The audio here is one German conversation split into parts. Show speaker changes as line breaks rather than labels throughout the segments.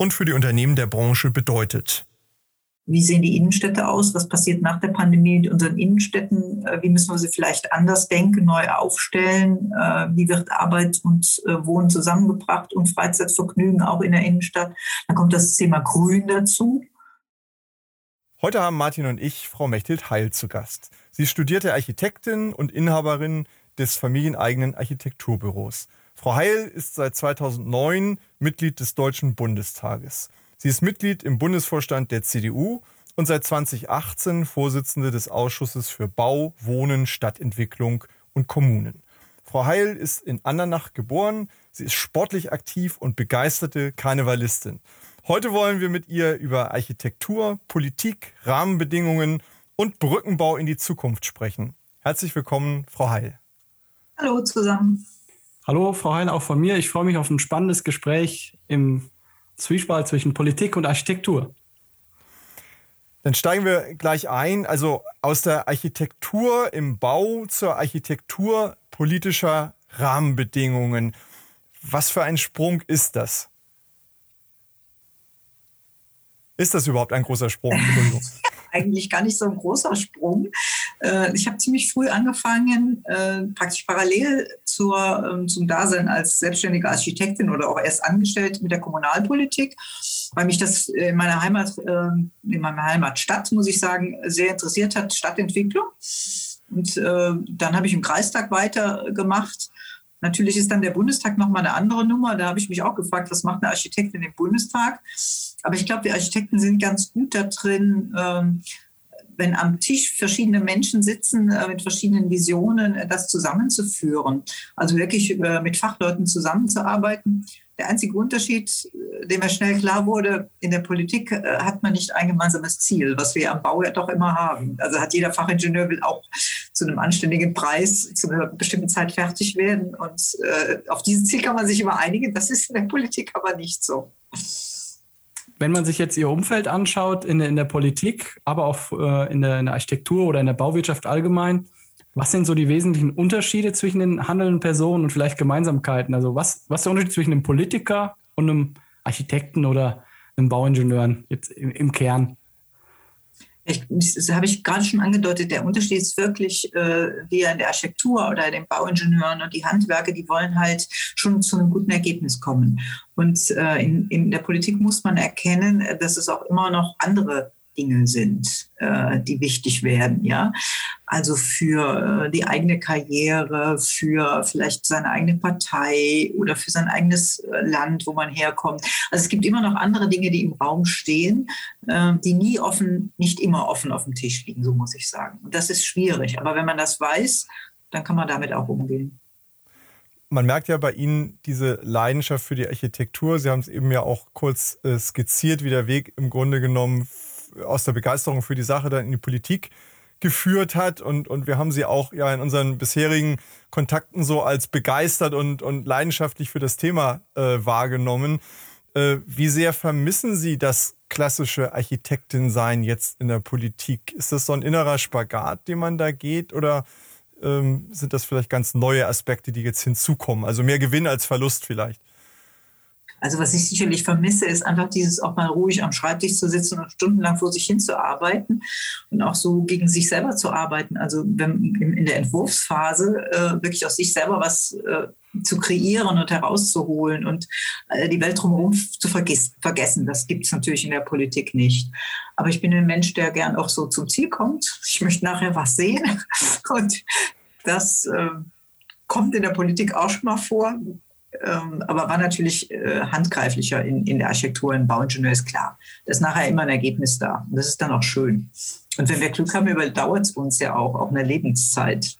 und für die Unternehmen der Branche bedeutet.
Wie sehen die Innenstädte aus? Was passiert nach der Pandemie mit unseren Innenstädten? Äh, wie müssen wir sie vielleicht anders denken, neu aufstellen? Äh, wie wird Arbeit und äh, Wohnen zusammengebracht und Freizeitvergnügen auch in der Innenstadt? Dann kommt das Thema Grün dazu.
Heute haben Martin und ich Frau Mechthild Heil zu Gast. Sie studierte Architektin und Inhaberin des familieneigenen Architekturbüros. Frau Heil ist seit 2009 Mitglied des Deutschen Bundestages. Sie ist Mitglied im Bundesvorstand der CDU und seit 2018 Vorsitzende des Ausschusses für Bau, Wohnen, Stadtentwicklung und Kommunen. Frau Heil ist in Andernach geboren. Sie ist sportlich aktiv und begeisterte Karnevalistin. Heute wollen wir mit ihr über Architektur, Politik, Rahmenbedingungen und Brückenbau in die Zukunft sprechen. Herzlich willkommen, Frau Heil.
Hallo zusammen.
Hallo, Frau Hein, auch von mir. Ich freue mich auf ein spannendes Gespräch im Zwiespalt zwischen Politik und Architektur.
Dann steigen wir gleich ein. Also aus der Architektur im Bau zur Architektur politischer Rahmenbedingungen. Was für ein Sprung ist das? Ist das überhaupt ein großer Sprung?
Eigentlich gar nicht so ein großer Sprung. Äh, ich habe ziemlich früh angefangen, äh, praktisch parallel zur, ähm, zum Dasein als selbstständige Architektin oder auch erst angestellt mit der Kommunalpolitik, weil mich das in meiner Heimat, ähm, in meiner Heimatstadt, muss ich sagen, sehr interessiert hat, Stadtentwicklung. Und äh, dann habe ich im Kreistag weitergemacht. Natürlich ist dann der Bundestag nochmal eine andere Nummer. Da habe ich mich auch gefragt, was macht eine Architektin im Bundestag? Aber ich glaube, wir Architekten sind ganz gut da drin, ähm, wenn am Tisch verschiedene Menschen sitzen äh, mit verschiedenen Visionen, äh, das zusammenzuführen. Also wirklich äh, mit Fachleuten zusammenzuarbeiten. Der einzige Unterschied, dem mir schnell klar wurde, in der Politik hat man nicht ein gemeinsames Ziel, was wir am Bau ja doch immer haben. Also hat jeder Fachingenieur will auch zu einem anständigen Preis zu einer bestimmten Zeit fertig werden. Und auf dieses Ziel kann man sich immer einigen. Das ist in der Politik aber nicht so
wenn man sich jetzt Ihr Umfeld anschaut in der, in der Politik, aber auch äh, in, der, in der Architektur oder in der Bauwirtschaft allgemein, was sind so die wesentlichen Unterschiede zwischen den handelnden Personen und vielleicht Gemeinsamkeiten? Also was, was ist der Unterschied zwischen einem Politiker und einem Architekten oder einem Bauingenieur jetzt im, im Kern?
Ich, das habe ich gerade schon angedeutet, der Unterschied ist wirklich, äh, wir in der Architektur oder den Bauingenieuren und die Handwerker, die wollen halt schon zu einem guten Ergebnis kommen. Und äh, in, in der Politik muss man erkennen, dass es auch immer noch andere Dinge sind, äh, die wichtig werden, ja. Also für äh, die eigene Karriere, für vielleicht seine eigene Partei oder für sein eigenes äh, Land, wo man herkommt. Also es gibt immer noch andere Dinge, die im Raum stehen, äh, die nie offen, nicht immer offen auf dem Tisch liegen, so muss ich sagen. Und das ist schwierig. Aber wenn man das weiß, dann kann man damit auch umgehen
man merkt ja bei Ihnen diese Leidenschaft für die Architektur. Sie haben es eben ja auch kurz äh, skizziert, wie der Weg im Grunde genommen aus der Begeisterung für die Sache dann in die Politik geführt hat. Und, und wir haben sie auch ja in unseren bisherigen Kontakten so als begeistert und, und leidenschaftlich für das Thema äh, wahrgenommen. Äh, wie sehr vermissen Sie das klassische Architektin-Sein jetzt in der Politik? Ist das so ein innerer Spagat, den man da geht? Oder ähm, sind das vielleicht ganz neue Aspekte, die jetzt hinzukommen? Also mehr Gewinn als Verlust vielleicht?
Also was ich sicherlich vermisse, ist einfach dieses auch mal ruhig am Schreibtisch zu sitzen und stundenlang vor sich hin zu arbeiten und auch so gegen sich selber zu arbeiten. Also wenn, in der Entwurfsphase äh, wirklich aus sich selber was äh, zu kreieren und herauszuholen und äh, die Welt drumherum zu vergessen. vergessen. Das gibt es natürlich in der Politik nicht. Aber ich bin ein Mensch, der gern auch so zum Ziel kommt. Ich möchte nachher was sehen und das äh, kommt in der Politik auch schon mal vor ähm, aber war natürlich äh, handgreiflicher in, in der Architektur, im Bauingenieur ist klar. Da ist nachher immer ein Ergebnis da. Und das ist dann auch schön. Und wenn wir Glück haben, überdauert es uns ja auch, auch eine Lebenszeit.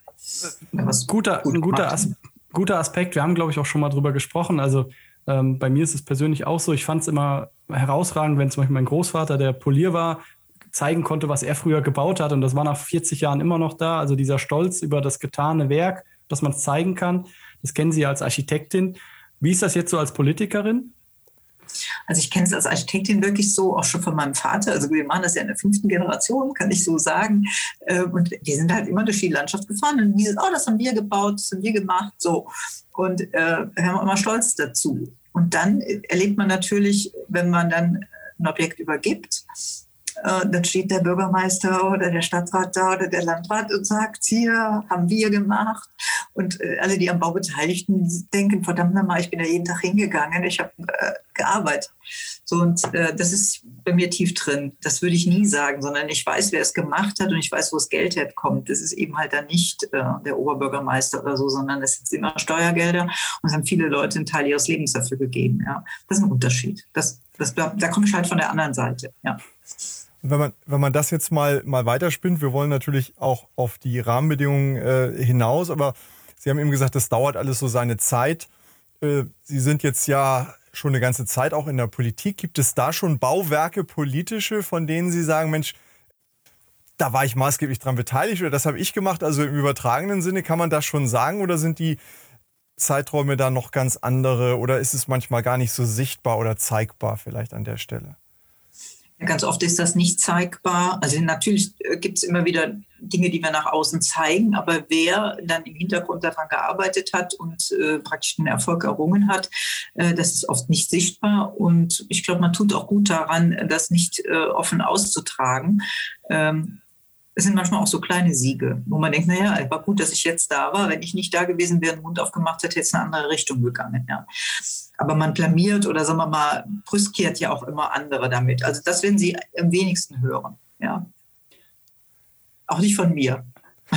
Guter, gut ein guter, As guter Aspekt. Wir haben, glaube ich, auch schon mal drüber gesprochen. Also Ähm, bei mir ist es persönlich auch so. Ich fand es immer herausragend, wenn zum Beispiel mein Großvater, der Polier war, zeigen konnte, was er früher gebaut hat. Und das war nach 40 Jahren immer noch da. Also dieser Stolz über das getane Werk, dass man es zeigen kann. Das kennen Sie als Architektin. Wie ist das jetzt so als Politikerin?
Also ich kenne es als Architektin wirklich so, auch schon von meinem Vater. Also wir machen das ja in der fünften Generation, kann ich so sagen. Ähm, und die sind halt immer durch die Landschaft gefahren und die sind, oh, das haben wir gebaut, das haben wir gemacht, so. Und äh, haben immer stolz dazu. Und dann erlebt man natürlich, wenn man dann ein Objekt übergibt, äh, dann steht der Bürgermeister oder der Stadtrat da oder der Landrat und sagt, hier haben wir gemacht. Und äh, alle, die am Bau beteiligten, denken, verdammt nochmal, ich bin ja jeden Tag hingegangen, ich habe äh, gearbeitet. So, und äh, das ist bei mir tief drin. Das würde ich nie sagen, sondern ich weiß, wer es gemacht hat und ich weiß, wo das Geld herkommt. Das ist eben halt dann nicht äh, der Oberbürgermeister oder so, sondern es sind immer Steuergelder und es haben viele Leute einen Teil ihres Lebens dafür gegeben. Ja. Das ist ein Unterschied. Das, das, da komme ich halt von der anderen Seite. Ja.
Wenn man, wenn man das jetzt mal, mal weiterspinnt, wir wollen natürlich auch auf die Rahmenbedingungen äh, hinaus, aber Sie haben eben gesagt, das dauert alles so seine Zeit. Äh, Sie sind jetzt ja schon eine ganze Zeit auch in der Politik. Gibt es da schon Bauwerke politische, von denen Sie sagen, Mensch, da war ich maßgeblich dran beteiligt oder das habe ich gemacht? Also im übertragenen Sinne kann man das schon sagen oder sind die Zeiträume da noch ganz andere oder ist es manchmal gar nicht so sichtbar oder zeigbar vielleicht an der Stelle?
Ganz oft ist das nicht zeigbar. Also natürlich äh, gibt es immer wieder Dinge, die wir nach außen zeigen, aber wer dann im Hintergrund daran gearbeitet hat und äh, praktisch den Erfolg errungen hat, äh, das ist oft nicht sichtbar. Und ich glaube, man tut auch gut daran, das nicht äh, offen auszutragen. Ähm, es sind manchmal auch so kleine Siege, wo man denkt, naja, war gut, dass ich jetzt da war. Wenn ich nicht da gewesen wäre, den Mund aufgemacht hätte, hätte es in eine andere Richtung gegangen. Ja. Aber man blamiert oder sagen wir mal, brüskiert ja auch immer andere damit. Also das werden Sie am wenigsten hören. Ja. Auch nicht von mir.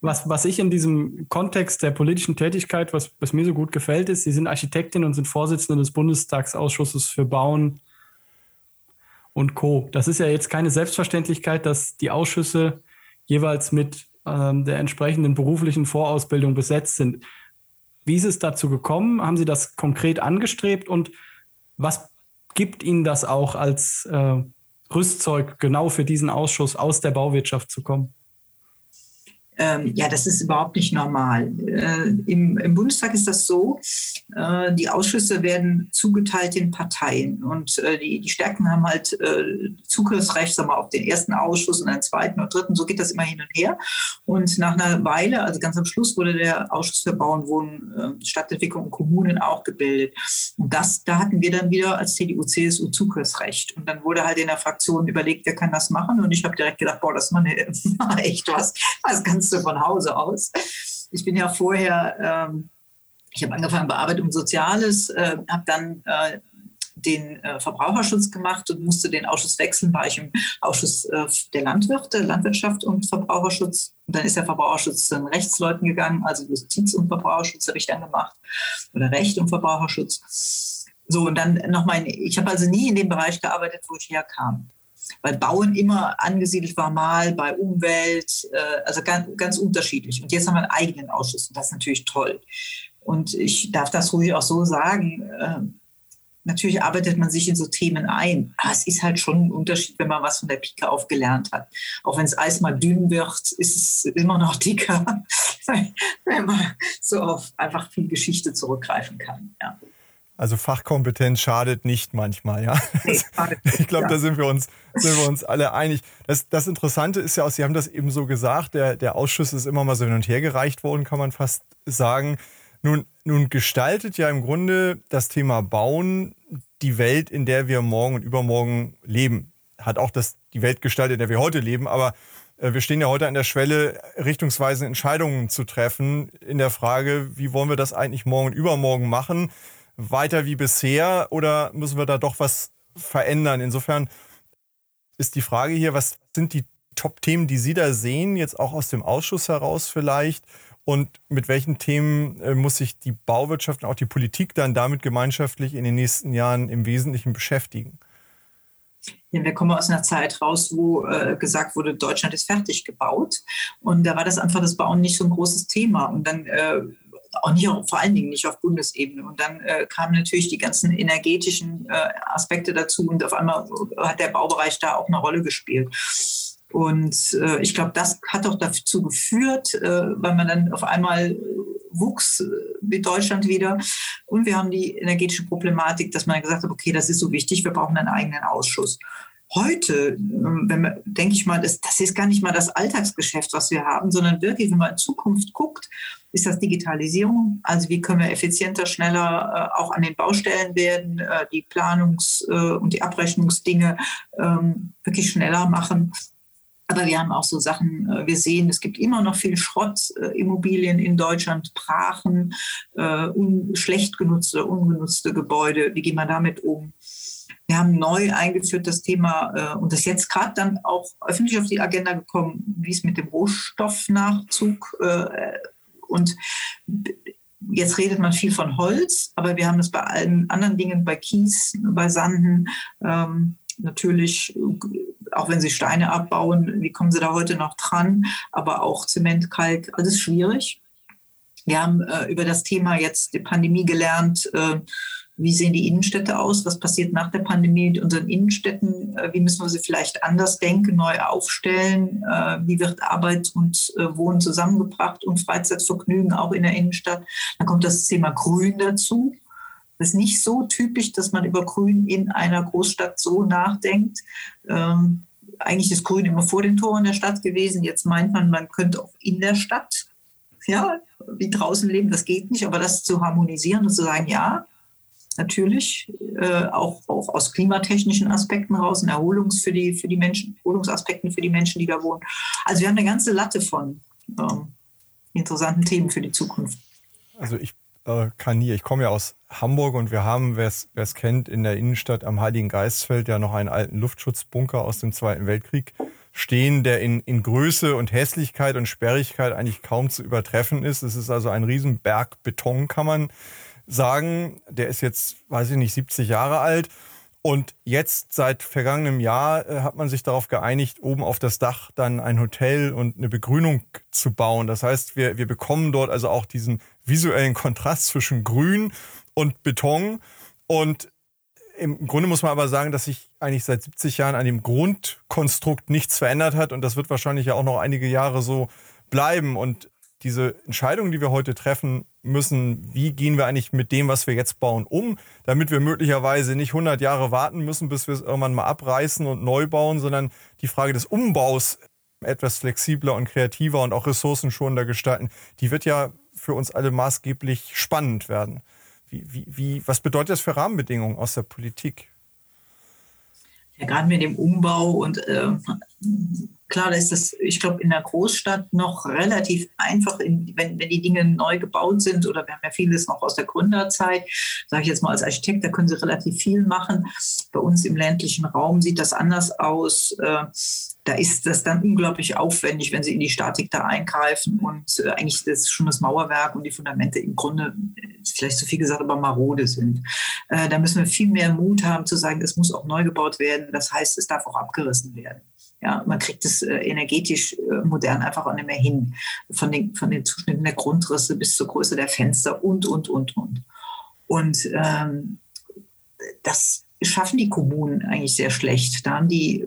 Was, was ich in diesem Kontext der politischen Tätigkeit, was, was mir so gut gefällt, ist, Sie sind Architektin und sind Vorsitzende des Bundestagsausschusses für Bauen und Co. Das ist ja jetzt keine Selbstverständlichkeit, dass die Ausschüsse jeweils mit ähm, der entsprechenden beruflichen Vorausbildung besetzt sind. Wie ist es dazu gekommen? Haben Sie das konkret angestrebt und was gibt Ihnen das auch als äh, Rüstzeug, genau für diesen Ausschuss aus der Bauwirtschaft zu kommen?
Ähm, ja, das ist überhaupt nicht normal. Äh, im, im, Bundestag ist das so, äh, die Ausschüsse werden zugeteilt den Parteien und äh, die, die Stärken haben halt äh, Zugriffsrecht sagen wir, auf den ersten Ausschuss und einen zweiten und dritten. So geht das immer hin und her. Und nach einer Weile, also ganz am Schluss, wurde der Ausschuss für Bauen, Wohnen, äh, Stadtentwicklung und Kommunen auch gebildet. Und das, da hatten wir dann wieder als CDU, CSU Zugriffsrecht. Und dann wurde halt in der Fraktion überlegt, wer kann das machen. Und ich habe direkt gedacht, boah, das ist mal, echt was, was ganz kannst du von Hause aus. Ich bin ja vorher, ähm, ich habe angefangen bei Arbeit um Soziales, äh, habe dann äh, den äh, Verbraucherschutz gemacht und musste den Ausschuss wechseln, war ich im Ausschuss äh, der Landwirte, Landwirtschaft und Verbraucherschutz. Und dann ist der Verbraucherschutz zu den Rechtsleuten gegangen, also Justiz und Verbraucherschutz habe ich dann gemacht oder Recht und Verbraucherschutz. So, und dann nochmal, ich habe also nie in dem Bereich gearbeitet, wo ich herkam weil Bauen immer angesiedelt war, mal bei Umwelt, äh, also ganz, ganz unterschiedlich. Und jetzt haben wir einen eigenen Ausschuss und das ist natürlich toll. Und ich darf das ruhig auch so sagen. Äh, natürlich arbeitet man sich in so Themen ein. Aber es ist halt schon ein Unterschied, wenn man was von der Pike auf gelernt hat. Auch wenn das Eis mal dünn wird, ist es immer noch dicker, wenn man so auf einfach viel Geschichte zurückgreifen kann. Ja.
Also Fachkompetenz schadet nicht manchmal, ja. ich glaube, da sind wir uns, sind wir uns alle einig. Das, das Interessante ist ja auch, Sie haben das eben so gesagt, der, der Ausschuss ist immer mal so hin und her gereicht worden, kann man fast sagen. Nun, nun gestaltet ja im Grunde das Thema Bauen die Welt, in der wir morgen und übermorgen leben. Hat auch das, die Welt gestaltet, in der wir heute leben, aber äh, wir stehen ja heute an der Schwelle, richtungsweisende Entscheidungen zu treffen in der Frage, wie wollen wir das eigentlich morgen und übermorgen machen? Weiter wie bisher oder müssen wir da doch was verändern? Insofern ist die Frage hier, was sind die Top-Themen, die Sie da sehen, jetzt auch aus dem Ausschuss heraus vielleicht? Und mit welchen Themen äh, muss sich die Bauwirtschaft und auch die Politik dann damit gemeinschaftlich in den nächsten Jahren im Wesentlichen beschäftigen?
Ja, wir kommen aus einer Zeit raus, wo äh, gesagt wurde, Deutschland ist fertig gebaut. Und da war das einfach das Bauen nicht so ein großes Thema. Und dann äh, auch nicht, vor allen Dingen nicht auf Bundesebene. Und dann äh, kamen natürlich die ganzen energetischen äh, Aspekte dazu und auf einmal hat der Baubereich da auch eine Rolle gespielt. Und äh, ich glaube, das hat auch dazu geführt, äh, weil man dann auf einmal wuchs wie Deutschland wieder. Und wir haben die energetische Problematik, dass man gesagt hat, okay, das ist so wichtig, wir brauchen einen eigenen Ausschuss. Heute, ähm, man, denke ich mal, das, das ist gar nicht mal das Alltagsgeschäft, was wir haben, sondern wirklich, wenn man in Zukunft guckt, ist das Digitalisierung. Also wie können wir effizienter, schneller äh, auch an den Baustellen werden, äh, die Planungs- äh, und die Abrechnungsdinge ähm, wirklich schneller machen. Aber wir haben auch so Sachen, äh, wir sehen, es gibt immer noch viel Schrottimmobilien in Deutschland, Brachen, äh, schlecht genutzte, ungenutzte Gebäude. Wie gehen wir damit um? Wir haben neu eingeführt das Thema äh, und das jetzt gerade dann auch öffentlich auf die Agenda gekommen, wie es mit dem Rohstoffnachzug äh, und jetzt redet man viel von Holz, aber wir haben es bei allen anderen Dingen, bei Kies, bei Sanden, ähm, natürlich, auch wenn sie Steine abbauen, wie kommen sie da heute noch dran, aber auch Zement, Kalk, alles schwierig. Wir haben äh, über das Thema jetzt die Pandemie gelernt, äh, wie sehen die Innenstädte aus? Was passiert nach der Pandemie mit unseren Innenstädten? Äh, wie müssen wir sie vielleicht anders denken, neu aufstellen? Äh, wie wird Arbeit und äh, Wohnen zusammengebracht und Freizeitvergnügen auch in der Innenstadt? Dann kommt das Thema Grün dazu. Das ist nicht so typisch, dass man über Grün in einer Großstadt so nachdenkt. Ähm, eigentlich ist Grün immer vor den Toren der Stadt gewesen. Jetzt meint man, man könnte auch in der Stadt, ja, wie draußen leben. Das geht nicht, aber das zu harmonisieren und zu sagen, ja, natürlich, äh, auch, auch aus klimatechnischen Aspekten raus, und Erholungs für die, für die Menschen, Erholungsaspekten für die Menschen, die da wohnen. Also wir haben eine ganze Latte von ähm, interessanten Themen für die Zukunft.
Also ich äh, kann nie, ich komme ja aus Hamburg und wir haben, wer es kennt, in der Innenstadt am Heiligen Geistfeld ja noch einen alten Luftschutzbunker aus dem Zweiten Weltkrieg stehen, der in, in Größe und Hässlichkeit und Sperrigkeit eigentlich kaum zu übertreffen ist. Es ist also ein Riesenberg Beton, kann man sagen, der ist jetzt, weiß ich nicht, 70 Jahre alt. Und jetzt seit vergangenem Jahr äh, hat man sich darauf geeinigt, oben auf das Dach dann ein Hotel und eine Begrünung zu bauen. Das heißt, wir, wir bekommen dort also auch diesen visuellen Kontrast zwischen Grün und Beton. Und im Grunde muss man aber sagen, dass sich eigentlich seit 70 Jahren an dem Grundkonstrukt nichts verändert hat. Und das wird wahrscheinlich ja auch noch einige Jahre so bleiben. Und diese Entscheidungen, die wir heute treffen müssen, wie gehen wir eigentlich mit dem, was wir jetzt bauen, um, damit wir möglicherweise nicht 100 Jahre warten müssen, bis wir es irgendwann mal abreißen und neu bauen, sondern die Frage des Umbaus etwas flexibler und kreativer und auch ressourcenschonender gestalten, die wird ja für uns alle maßgeblich spannend werden. Wie, wie, wie, was bedeutet das für Rahmenbedingungen aus der Politik?
Ja, gerade mit dem Umbau und äh, Klar, da ist das, ich glaube, in der Großstadt noch relativ einfach, in, wenn, wenn die Dinge neu gebaut sind oder wir haben ja vieles noch aus der Gründerzeit, sage ich jetzt mal als Architekt, da können sie relativ viel machen. Bei uns im ländlichen Raum sieht das anders aus. Äh, da ist das dann unglaublich aufwendig, wenn sie in die Statik da eingreifen und äh, eigentlich das schon das Mauerwerk und die Fundamente im Grunde, vielleicht zu viel gesagt, aber marode sind. Äh, da müssen wir viel mehr Mut haben zu sagen, es muss auch neu gebaut werden. Das heißt, es darf auch abgerissen werden. Ja, man kriegt es äh, energetisch äh, modern einfach auch nicht mehr hin. Von den, von den Zuschnitten der Grundrisse bis zur Größe der Fenster und, und, und, und. Und ähm, das schaffen die Kommunen eigentlich sehr schlecht. Da haben die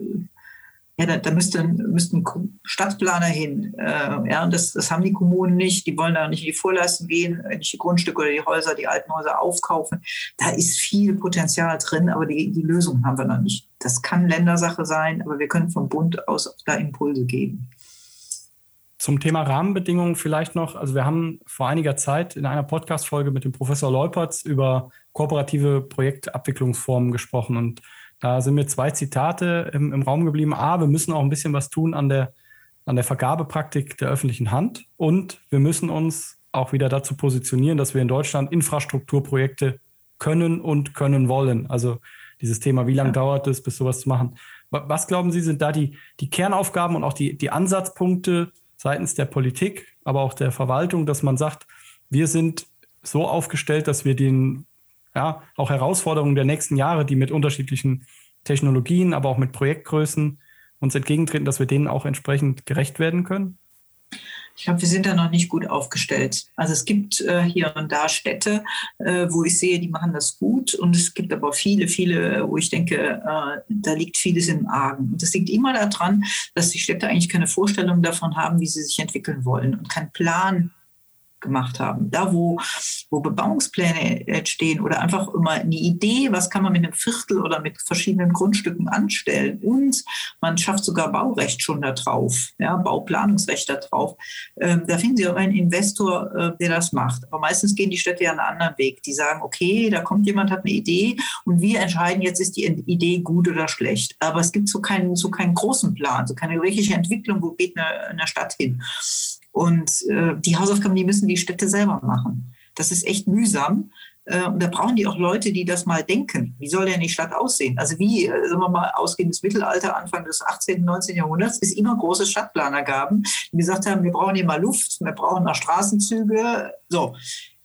ja, da, da müssten, müssten Stadtplaner hin. Äh, ja, das, das haben die Kommunen nicht. Die wollen da nicht in die Vorleistung gehen, nicht die Grundstücke oder die Häuser, die alten Häuser aufkaufen. Da ist viel Potenzial drin, aber die, die Lösung haben wir noch nicht. Das kann Ländersache sein, aber wir können vom Bund aus da Impulse geben.
Zum Thema Rahmenbedingungen vielleicht noch. Also wir haben vor einiger Zeit in einer Podcast-Folge mit dem Professor Leupertz über kooperative Projektabwicklungsformen gesprochen und da sind mir zwei Zitate im, im Raum geblieben. A, wir müssen auch ein bisschen was tun an der, an der Vergabepraktik der öffentlichen Hand. Und wir müssen uns auch wieder dazu positionieren, dass wir in Deutschland Infrastrukturprojekte können und können wollen. Also dieses Thema, wie lange ja. dauert es, bis sowas zu machen? Was glauben Sie, sind da die, die Kernaufgaben und auch die, die Ansatzpunkte seitens der Politik, aber auch der Verwaltung, dass man sagt, wir sind so aufgestellt, dass wir den ja, auch Herausforderungen der nächsten Jahre, die mit unterschiedlichen Technologien, aber auch mit Projektgrößen uns entgegentreten, dass wir denen auch entsprechend gerecht werden können?
Ich glaube, wir sind da noch nicht gut aufgestellt. Also es gibt äh, hier und da Städte, äh, wo ich sehe, die machen das gut. Und es gibt aber viele, viele, wo ich denke, äh, da liegt vieles im Argen. Und das liegt immer daran, dass die Städte eigentlich keine Vorstellung davon haben, wie sie sich entwickeln wollen und keinen Plan gemacht haben. Da, wo, wo Bebauungspläne entstehen oder einfach immer eine Idee, was kann man mit einem Viertel oder mit verschiedenen Grundstücken anstellen. Und man schafft sogar Baurecht schon da drauf, ja, Bauplanungsrecht da drauf. Ähm, da finden Sie auch einen Investor, äh, der das macht. Aber meistens gehen die Städte ja einen anderen Weg. Die sagen, okay, da kommt jemand, hat eine Idee und wir entscheiden jetzt, ist die Idee gut oder schlecht. Aber es gibt so keinen, so keinen großen Plan, so keine wirkliche Entwicklung, wo geht eine, eine Stadt hin. Und äh, die Hausaufgaben, die müssen die Städte selber machen. Das ist echt mühsam. Äh, und da brauchen die auch Leute, die das mal denken. Wie soll denn die Stadt aussehen? Also wie, äh, sagen wir mal, ausgehendes Mittelalter, Anfang des 18., 19. Jahrhunderts, es immer große Stadtplaner gaben, die gesagt haben, wir brauchen hier mal Luft, wir brauchen mal Straßenzüge. So,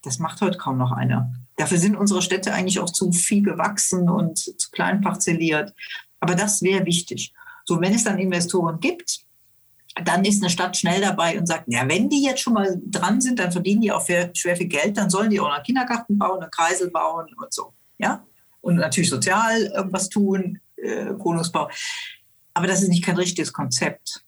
das macht heute kaum noch einer. Dafür sind unsere Städte eigentlich auch zu viel gewachsen und zu klein parzelliert. Aber das wäre wichtig. So, wenn es dann Investoren gibt, dann ist eine Stadt schnell dabei und sagt, ja, wenn die jetzt schon mal dran sind, dann verdienen die auch schwer viel Geld, dann sollen die auch einen Kindergarten bauen, einen Kreisel bauen und so. Ja? Und natürlich sozial irgendwas tun, äh, Wohnungsbau. Aber das ist nicht kein richtiges Konzept.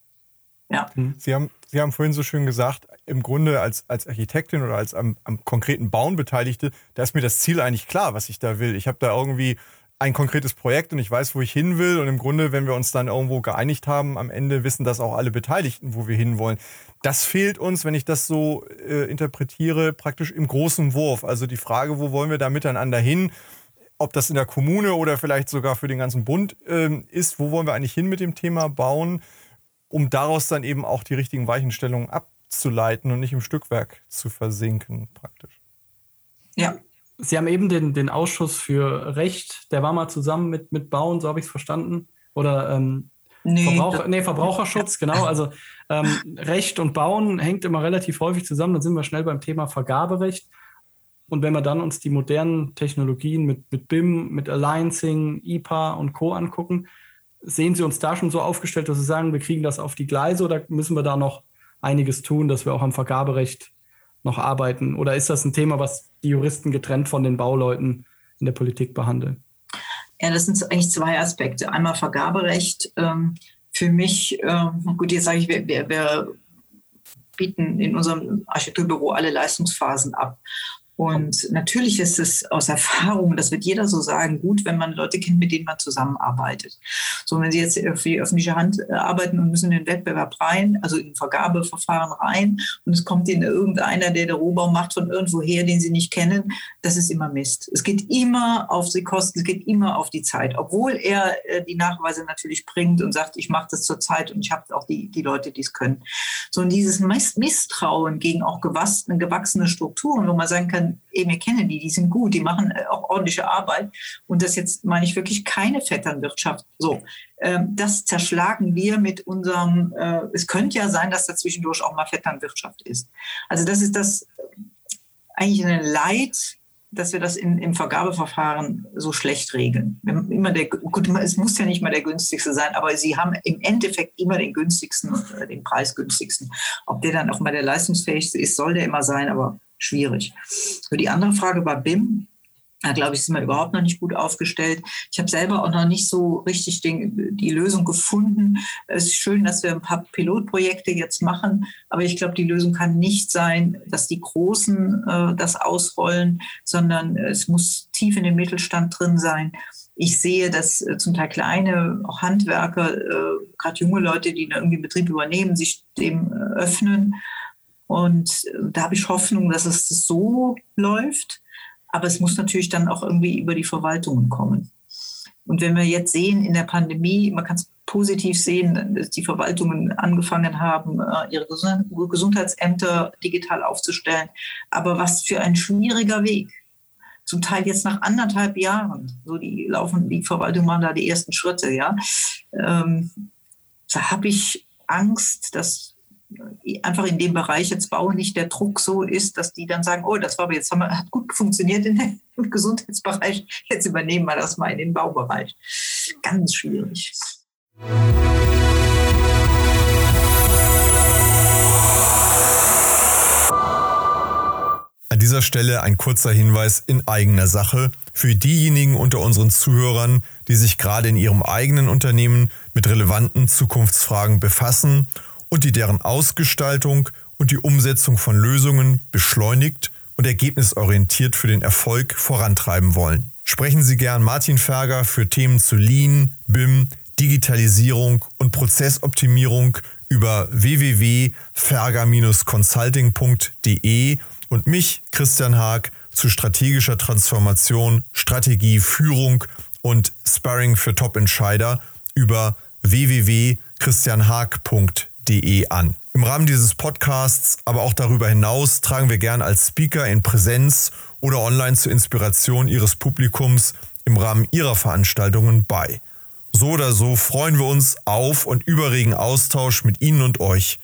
Ja. Hm. Sie haben, Sie haben vorhin so schön gesagt, im Grunde als, als Architektin oder als am, am konkreten Bauen Beteiligte, da ist mir das Ziel eigentlich klar, was ich da will. Ich habe da irgendwie ein konkretes Projekt und ich weiß, wo ich hin will. Und im Grunde, wenn wir uns dann irgendwo geeinigt haben, am Ende wissen das auch alle Beteiligten, wo wir hinwollen. Das fehlt uns, wenn ich das so äh, interpretiere, praktisch im großen Wurf. Also die Frage, wo wollen wir da miteinander hin? Ob das in der Kommune oder vielleicht sogar für den ganzen Bund äh, ist, wo wollen wir eigentlich hin mit dem Thema bauen, um daraus dann eben auch die richtigen Weichenstellungen abzuleiten und nicht im Stückwerk zu versinken, praktisch.
Ja, Sie haben eben den, den Ausschuss für Recht, der war mal zusammen mit, mit Bauen, so habe ich es verstanden. Oder ähm, nee, Verbraucher, nee, Verbraucherschutz, genau. Also ähm, Recht und Bauen hängt immer relativ häufig zusammen. Dann sind wir schnell beim Thema Vergaberecht. Und wenn wir dann uns die modernen Technologien mit, mit BIM, mit Alliancing, IPA und Co. angucken, sehen Sie uns da schon so aufgestellt, dass Sie sagen, wir kriegen das auf die Gleise oder müssen wir da noch einiges tun, dass wir auch am Vergaberecht noch arbeiten? Oder ist das ein Thema, was die Juristen getrennt von den Bauleuten in der Politik behandeln?
Ja, das sind eigentlich zwei Aspekte. Einmal Vergaberecht. Ähm, für mich, ähm, gut, jetzt sage ich, wir, wir, wir bieten in unserem Architekturbüro alle Leistungsphasen ab. Und natürlich ist es aus Erfahrung, das wird jeder so sagen, gut, wenn man Leute kennt, mit denen man zusammenarbeitet. So, wenn Sie jetzt für die öffentliche Hand äh, arbeiten und müssen in den Wettbewerb rein, also in Vergabeverfahren rein, und es kommt Ihnen irgendeiner, der der Rohbau macht von irgendwoher, den Sie nicht kennen, das ist immer Mist. Es geht immer auf die Kosten, es geht immer auf die Zeit, obwohl er äh, die Nachweise natürlich bringt und sagt, ich mache das zur Zeit und ich habe auch die, die Leute, die es können. So, und dieses Misstrauen gegen auch gewachsene, gewachsene Strukturen, wo man sagen kann, wir kennen die, die sind gut, die machen äh, auch ordentliche Arbeit. Und das jetzt meine ich wirklich keine Vetternwirtschaft. So, ähm, das zerschlagen wir mit unserem, äh, es könnte ja sein, dass da zwischendurch auch mal Vetternwirtschaft ist. Also das ist das eigentlich ein Leid, dass wir das in, im Vergabeverfahren so schlecht regeln. Immer der, gut, es muss ja nicht mal der günstigste sein, aber sie haben im Endeffekt immer den günstigsten äh, den preisgünstigsten. Ob der dann auch mal der leistungsfähigste ist, soll der immer sein, aber schwierig. Für die andere Frage war BIM. Da glaube ich, sind wir überhaupt noch nicht gut aufgestellt. Ich habe selber auch noch nicht so richtig den, die Lösung gefunden. Es ist schön, dass wir ein paar Pilotprojekte jetzt machen, aber ich glaube, die Lösung kann nicht sein, dass die Großen äh, das ausrollen, sondern es muss tief in den Mittelstand drin sein. Ich sehe, dass äh, zum Teil kleine, auch Handwerker, äh, gerade junge Leute, die irgendwie einen Betrieb übernehmen, sich dem äh, öffnen. Und äh, da habe ich Hoffnung, dass es so läuft. Aber es muss natürlich dann auch irgendwie über die Verwaltungen kommen. Und wenn wir jetzt sehen in der Pandemie, man kann es positiv sehen, dass die Verwaltungen angefangen haben, äh, ihre Gesundheitsämter digital aufzustellen. Aber was für ein schwieriger Weg. Zum Teil jetzt nach anderthalb Jahren. So die laufen, die Verwaltung machen da die ersten Schritte, ja. Ähm, da habe ich Angst, dass einfach in dem Bereich jetzt Bau nicht der Druck so ist, dass die dann sagen, oh, das war jetzt haben wir, hat gut funktioniert im Gesundheitsbereich, jetzt übernehmen wir das mal in den Baubereich. Ganz schwierig.
An dieser Stelle ein kurzer Hinweis in eigener Sache für diejenigen unter unseren Zuhörern, die sich gerade in ihrem eigenen Unternehmen mit relevanten Zukunftsfragen befassen und die deren Ausgestaltung und die Umsetzung von Lösungen beschleunigt und ergebnisorientiert für den Erfolg vorantreiben wollen. Sprechen Sie gern Martin Ferger für Themen zu Lean, BIM, Digitalisierung und Prozessoptimierung über www.ferger-consulting.de und mich, Christian Haag, zu strategischer Transformation, Strategie, Führung und Sparring für Top-Entscheider über www.christianhaag.de an. Im Rahmen dieses Podcasts, aber auch darüber hinaus, tragen wir gern als Speaker in Präsenz oder online zur Inspiration Ihres Publikums im Rahmen Ihrer Veranstaltungen bei. So oder so freuen wir uns auf und überregen Austausch mit Ihnen und euch.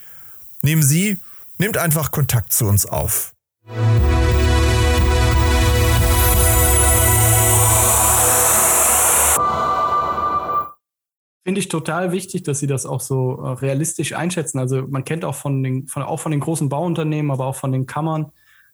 Nehmen Sie, nehmt einfach Kontakt zu uns auf.
Finde ich total wichtig, dass Sie das auch so äh, realistisch einschätzen. Also man kennt auch von den, von, auch von den großen Bauunternehmen, aber auch von den Kammern.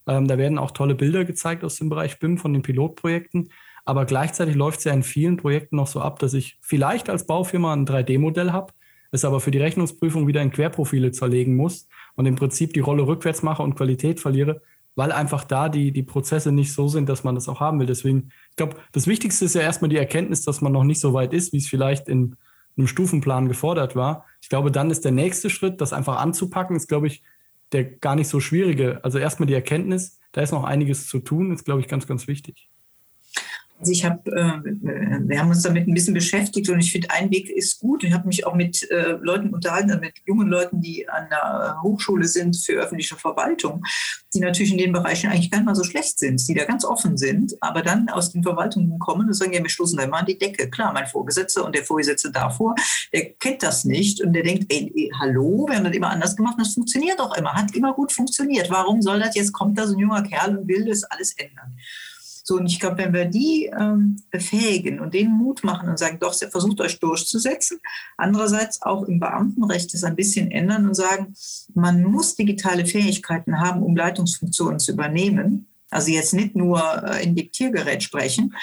Ähm, da werden auch tolle Bilder gezeigt aus dem Bereich BIM von den Pilotprojekten. Aber gleichzeitig läuft es ja in vielen Projekten noch so ab, dass ich vielleicht als Baufirma ein 3D-Modell habe, es aber für die Rechnungsprüfung wieder in Querprofile zerlegen muss und im Prinzip die Rolle rückwärts mache und Qualität verliere, weil einfach da die, die Prozesse nicht so sind, dass man das auch haben will. Deswegen, ich glaube, das Wichtigste ist ja erstmal die Erkenntnis, dass man noch nicht so weit ist, wie es vielleicht in einem Stufenplan gefordert war. Ich glaube, dann ist der nächste Schritt, das einfach anzupacken, ist, glaube ich, der gar nicht so schwierige. Also erstmal die Erkenntnis, da ist noch einiges zu tun, ist, glaube ich, ganz, ganz wichtig.
Also ich habe, äh, wir haben uns damit ein bisschen beschäftigt und ich finde, ein Weg ist gut. Ich habe mich auch mit äh, Leuten unterhalten, also mit jungen Leuten, die an der Hochschule sind für öffentliche Verwaltung, die natürlich in den Bereichen eigentlich gar nicht mal so schlecht sind, die da ganz offen sind, aber dann aus den Verwaltungen kommen und sagen, ja, wir stoßen da immer an die Decke. Klar, mein Vorgesetzter und der Vorgesetzte davor, der kennt das nicht und der denkt, ey, ey hallo, wir haben das immer anders gemacht, das funktioniert doch immer, hat immer gut funktioniert. Warum soll das jetzt, kommt da so ein junger Kerl und will das alles ändern? So, und ich glaube, wenn wir die ähm, befähigen und denen Mut machen und sagen, doch, versucht euch durchzusetzen, andererseits auch im Beamtenrecht das ein bisschen ändern und sagen, man muss digitale Fähigkeiten haben, um Leitungsfunktionen zu übernehmen. Also jetzt nicht nur äh, in Diktiergerät sprechen,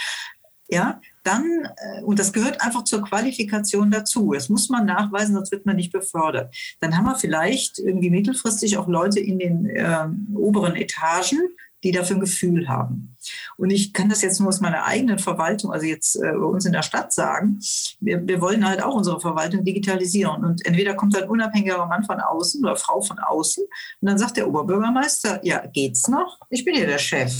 ja, dann, äh, und das gehört einfach zur Qualifikation dazu. Das muss man nachweisen, sonst wird man nicht befördert. Dann haben wir vielleicht irgendwie mittelfristig auch Leute in den äh, oberen Etagen, die dafür ein Gefühl haben. Und ich kann das jetzt nur aus meiner eigenen Verwaltung, also jetzt äh, bei uns in der Stadt sagen, wir, wir wollen halt auch unsere Verwaltung digitalisieren. Und entweder kommt ein unabhängiger Mann von außen oder Frau von außen und dann sagt der Oberbürgermeister, ja, geht's noch? Ich bin ja der Chef.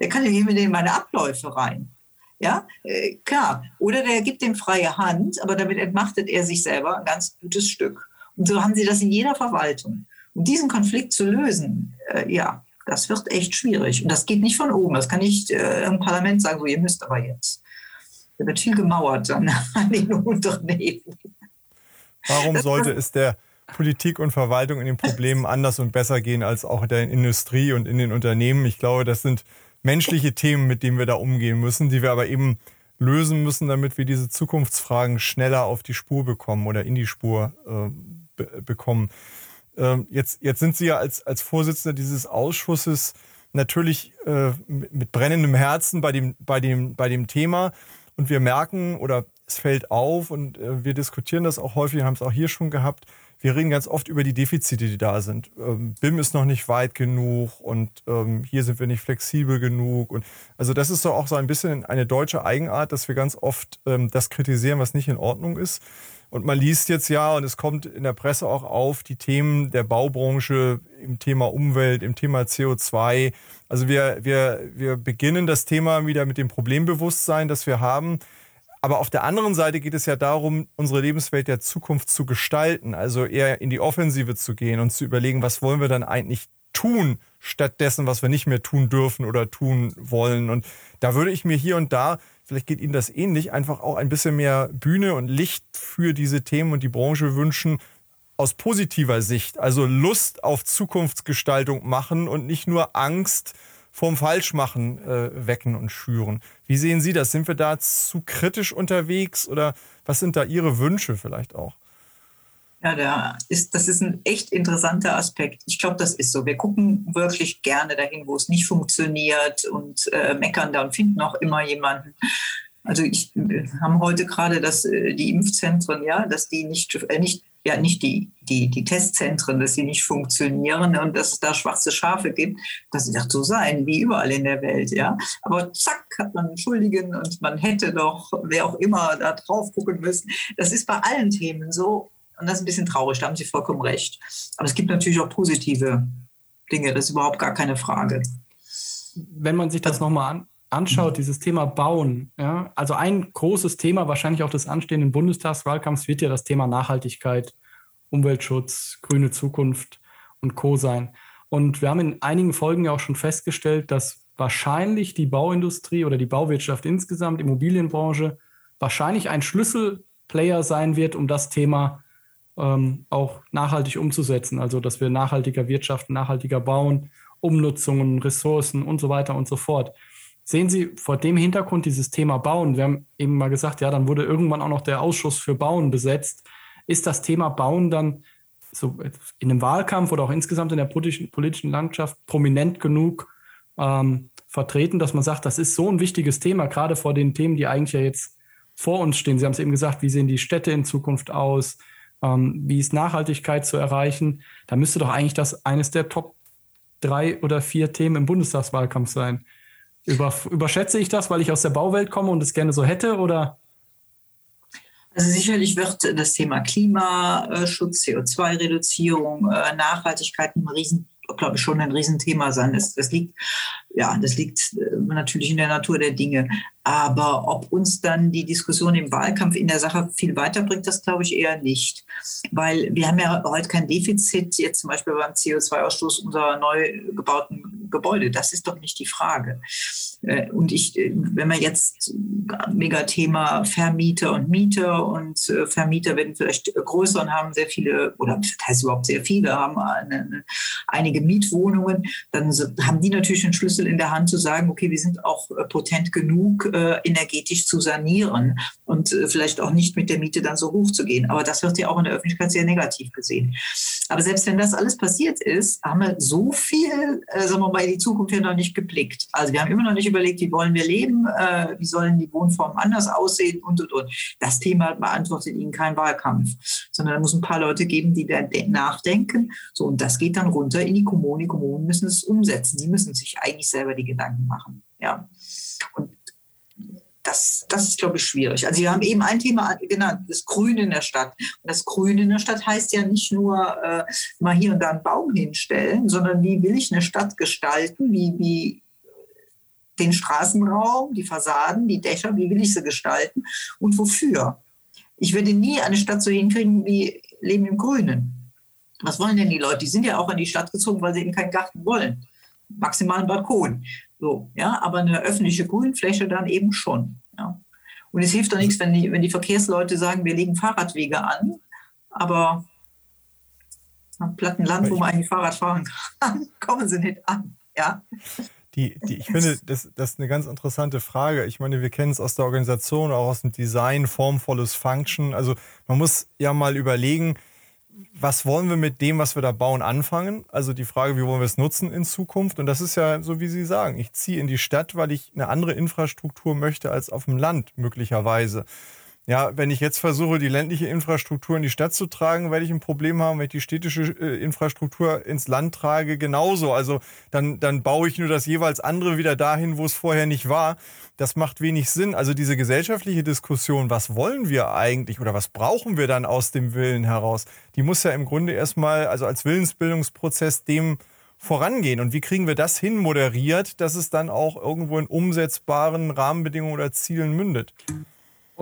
Der kann ja hier mit in meine Abläufe rein. Ja, äh, klar. Oder der gibt dem freie Hand, aber damit entmachtet er sich selber ein ganz gutes Stück. Und so haben sie das in jeder Verwaltung. Um diesen Konflikt zu lösen, äh, ja, das wird echt schwierig. Und das geht nicht von oben. Das kann nicht äh, im Parlament sagen, so, ihr müsst aber jetzt. Da wird viel gemauert dann an den Unternehmen.
Warum sollte es der Politik und Verwaltung in den Problemen anders und besser gehen als auch der Industrie und in den Unternehmen? Ich glaube, das sind menschliche Themen, mit denen wir da umgehen müssen, die wir aber eben lösen müssen, damit wir diese Zukunftsfragen schneller auf die Spur bekommen oder in die Spur äh, be bekommen. Ähm, jetzt, jetzt sind Sie ja als, als Vorsitzender dieses Ausschusses natürlich äh, mit brennendem Herzen bei dem, bei, dem, bei dem Thema. Und wir merken oder es fällt auf und äh, wir diskutieren das auch häufig, haben es auch hier schon gehabt. Wir reden ganz oft über die Defizite, die da sind. Ähm, BIM ist noch nicht weit genug und ähm, hier sind wir nicht flexibel genug. Und also das ist so auch so ein bisschen eine deutsche Eigenart, dass wir ganz oft ähm, das kritisieren, was nicht in Ordnung ist. Und man liest jetzt ja, und es kommt in der Presse auch auf, die Themen der Baubranche im Thema Umwelt, im Thema CO2. Also wir, wir, wir beginnen das Thema wieder mit dem Problembewusstsein, das wir haben. Aber auf der anderen Seite geht es ja darum, unsere Lebenswelt der Zukunft zu gestalten, also eher in die Offensive zu gehen und zu überlegen, was wollen wir dann eigentlich tun, stattdessen, was wir nicht mehr tun dürfen oder tun wollen. Und da würde ich mir hier und da vielleicht geht Ihnen das ähnlich, einfach auch ein bisschen mehr Bühne und Licht für diese Themen und die Branche wünschen, aus positiver Sicht, also Lust auf Zukunftsgestaltung machen und nicht nur Angst vorm Falschmachen äh, wecken und schüren. Wie sehen Sie das? Sind wir da zu kritisch unterwegs oder was sind da Ihre Wünsche vielleicht auch?
Ja, der ist, das ist ein echt interessanter Aspekt. Ich glaube, das ist so. Wir gucken wirklich gerne dahin, wo es nicht funktioniert und äh, meckern da und finden auch immer jemanden. Also ich wir haben heute gerade das, äh, die Impfzentren, ja, dass die nicht, äh, nicht ja nicht die, die, die Testzentren, dass sie nicht funktionieren und dass es da schwarze Schafe gibt. Das wird so sein, wie überall in der Welt, ja. Aber zack, hat man Entschuldigen und man hätte doch, wer auch immer, da drauf gucken müssen. Das ist bei allen Themen so. Und das ist ein bisschen traurig, da haben Sie vollkommen recht. Aber es gibt natürlich auch positive Dinge, das ist überhaupt gar keine Frage.
Wenn man sich das nochmal an, anschaut, dieses Thema Bauen, ja, also ein großes Thema wahrscheinlich auch des anstehenden Bundestagswahlkampfs wird ja das Thema Nachhaltigkeit, Umweltschutz, grüne Zukunft und Co. sein. Und wir haben in einigen Folgen ja auch schon festgestellt, dass wahrscheinlich die Bauindustrie oder die Bauwirtschaft insgesamt, Immobilienbranche, wahrscheinlich ein Schlüsselplayer sein wird, um das Thema ähm, auch nachhaltig umzusetzen. Also, dass wir nachhaltiger wirtschaften, nachhaltiger bauen, Umnutzungen, Ressourcen und so weiter und so fort. Sehen Sie vor dem Hintergrund dieses Thema Bauen, wir haben eben mal gesagt, ja, dann wurde irgendwann auch noch der Ausschuss für Bauen besetzt. Ist das Thema Bauen dann so in einem Wahlkampf oder auch insgesamt in der politischen, politischen Landschaft prominent genug ähm, vertreten, dass man sagt, das ist so ein wichtiges Thema, gerade vor den Themen, die eigentlich ja jetzt vor uns stehen. Sie haben es eben gesagt, wie sehen die Städte in Zukunft aus? Ähm, wie ist Nachhaltigkeit zu erreichen? Da müsste doch eigentlich das eines der Top drei oder vier Themen im Bundestagswahlkampf sein. Über, überschätze ich das, weil ich aus der Bauwelt komme und es gerne so hätte oder?
Also sicherlich wird das Thema Klimaschutz, CO2-Reduzierung, äh, Nachhaltigkeit ein riesen glaube ich, schon ein Riesenthema sein. Das, das liegt, ja, das liegt äh, natürlich in der Natur der Dinge. Aber ob uns dann die Diskussion im Wahlkampf in der Sache viel weiterbringt, das glaube ich eher nicht. Weil wir haben ja heute kein Defizit, jetzt zum Beispiel beim CO2-Ausstoß unserer neu gebauten Gebäude. Das ist doch nicht die Frage. Äh, und ich, äh, wenn man jetzt Megathema Vermieter und Mieter und Vermieter werden vielleicht größer und haben sehr viele, oder das heißt überhaupt sehr viele, haben eine, einige Mietwohnungen, dann haben die natürlich einen Schlüssel in der Hand zu sagen, okay, wir sind auch potent genug, energetisch zu sanieren und vielleicht auch nicht mit der Miete dann so hoch zu gehen. Aber das wird ja auch in der Öffentlichkeit sehr negativ gesehen. Aber selbst wenn das alles passiert ist, haben wir so viel, sagen wir mal, in die Zukunft ja noch nicht geblickt. Also wir haben immer noch nicht überlegt, wie wollen wir leben, äh, wie sollen die Wohnformen anders aussehen und, und, und. Das Thema beantwortet Ihnen kein Wahlkampf, sondern da muss ein paar Leute geben, die da nachdenken. So, und das geht dann runter in die Kommunen. Die Kommunen müssen es umsetzen. Die müssen sich eigentlich selber die Gedanken machen. Ja. Und das, das ist, glaube ich, schwierig. Also, Sie haben eben ein Thema genannt, das Grün in der Stadt. Und das Grün in der Stadt heißt ja nicht nur äh, mal hier und da einen Baum hinstellen, sondern wie will ich eine Stadt gestalten? Wie, wie den Straßenraum, die Fassaden, die Dächer, wie will ich sie gestalten und wofür? Ich würde nie eine Stadt so hinkriegen wie Leben im Grünen. Was wollen denn die Leute? Die sind ja auch in die Stadt gezogen, weil sie eben keinen Garten wollen. Maximal einen Balkon. So, ja, aber eine öffentliche Grünfläche dann eben schon. Ja. Und es hilft doch nichts, wenn die, wenn die Verkehrsleute sagen, wir legen Fahrradwege an, aber am platten Land, wo man eigentlich Fahrrad fahren kann, kommen sie nicht an. Ja.
Die, die, ich finde, das, das ist eine ganz interessante Frage. Ich meine, wir kennen es aus der Organisation, auch aus dem Design, formvolles Function. Also man muss ja mal überlegen, was wollen wir mit dem, was wir da bauen, anfangen? Also die Frage, wie wollen wir es nutzen in Zukunft? Und das ist ja so, wie Sie sagen, ich ziehe in die Stadt, weil ich eine andere Infrastruktur möchte als auf dem Land möglicherweise. Ja, wenn ich jetzt versuche, die ländliche Infrastruktur in die Stadt zu tragen, werde ich ein Problem haben, wenn ich die städtische äh, Infrastruktur ins Land trage, genauso. Also dann, dann baue ich nur das jeweils andere wieder dahin, wo es vorher nicht war. Das macht wenig Sinn. Also diese gesellschaftliche Diskussion, was wollen wir eigentlich oder was brauchen wir dann aus dem Willen heraus, die muss ja im Grunde erstmal, also als Willensbildungsprozess dem vorangehen. Und wie kriegen wir das hin moderiert, dass es dann auch irgendwo in umsetzbaren Rahmenbedingungen oder Zielen mündet?